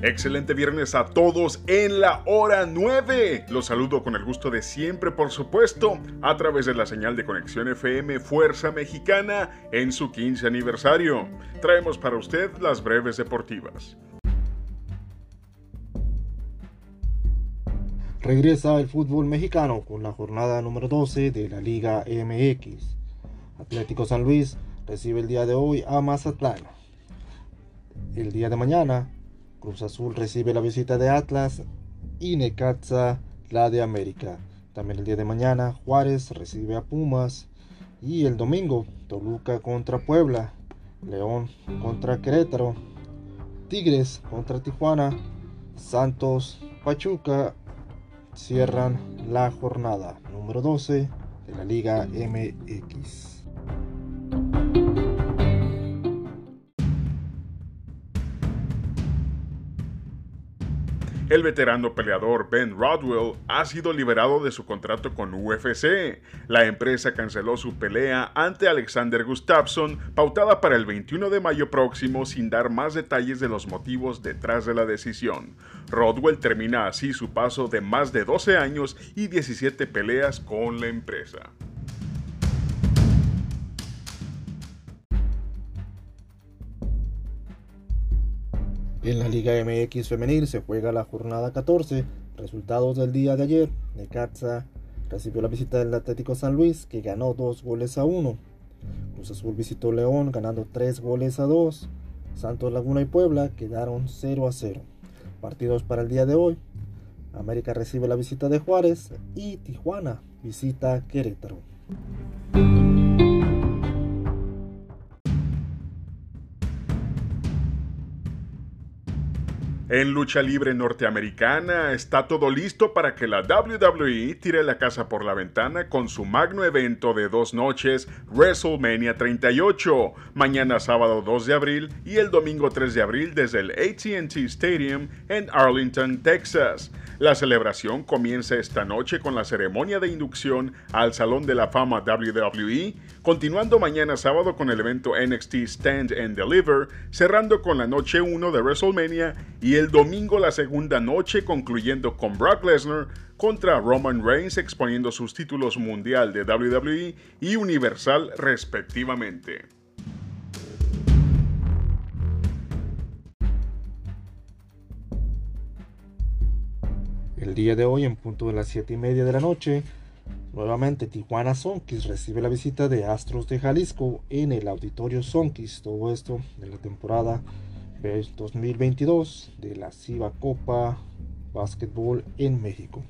Excelente viernes a todos en la hora 9. Los saludo con el gusto de siempre, por supuesto, a través de la señal de conexión FM Fuerza Mexicana en su 15 aniversario. Traemos para usted las breves deportivas. Regresa el fútbol mexicano con la jornada número 12 de la Liga MX. Atlético San Luis recibe el día de hoy a Mazatlán. El día de mañana Cruz Azul recibe la visita de Atlas y Necaxa la de América. También el día de mañana Juárez recibe a Pumas y el domingo Toluca contra Puebla, León contra Querétaro, Tigres contra Tijuana, Santos, Pachuca cierran la jornada número 12 de la Liga MX. El veterano peleador Ben Rodwell ha sido liberado de su contrato con UFC. La empresa canceló su pelea ante Alexander Gustafsson, pautada para el 21 de mayo próximo, sin dar más detalles de los motivos detrás de la decisión. Rodwell termina así su paso de más de 12 años y 17 peleas con la empresa. En la Liga MX femenil se juega la jornada 14. Resultados del día de ayer. Necaxa recibió la visita del Atlético San Luis que ganó 2 goles a 1. Cruz Azul visitó León ganando 3 goles a 2. Santos Laguna y Puebla quedaron 0 a 0. Partidos para el día de hoy. América recibe la visita de Juárez y Tijuana visita Querétaro. En lucha libre norteamericana está todo listo para que la WWE tire la casa por la ventana con su magno evento de dos noches, WrestleMania 38, mañana sábado 2 de abril y el domingo 3 de abril desde el ATT Stadium en Arlington, Texas. La celebración comienza esta noche con la ceremonia de inducción al Salón de la Fama WWE, continuando mañana sábado con el evento NXT Stand and Deliver, cerrando con la noche 1 de WrestleMania y el domingo la segunda noche concluyendo con Brock Lesnar contra Roman Reigns exponiendo sus títulos mundial de WWE y Universal respectivamente. El día de hoy, en punto de las 7 y media de la noche, nuevamente Tijuana Sonkis recibe la visita de Astros de Jalisco en el Auditorio Sonkis. Todo esto de la temporada 2022 de la CIVA Copa Básquetbol en México.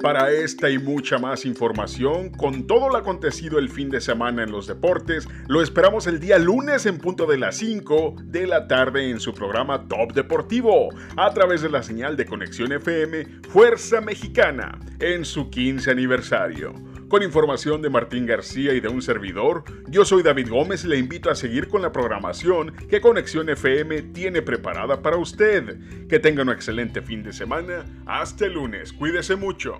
Para esta y mucha más información, con todo lo acontecido el fin de semana en los deportes, lo esperamos el día lunes en punto de las 5 de la tarde en su programa Top Deportivo, a través de la señal de Conexión FM Fuerza Mexicana, en su 15 aniversario. Con información de Martín García y de un servidor, yo soy David Gómez y le invito a seguir con la programación que Conexión FM tiene preparada para usted. Que tenga un excelente fin de semana. Hasta el lunes. Cuídese mucho.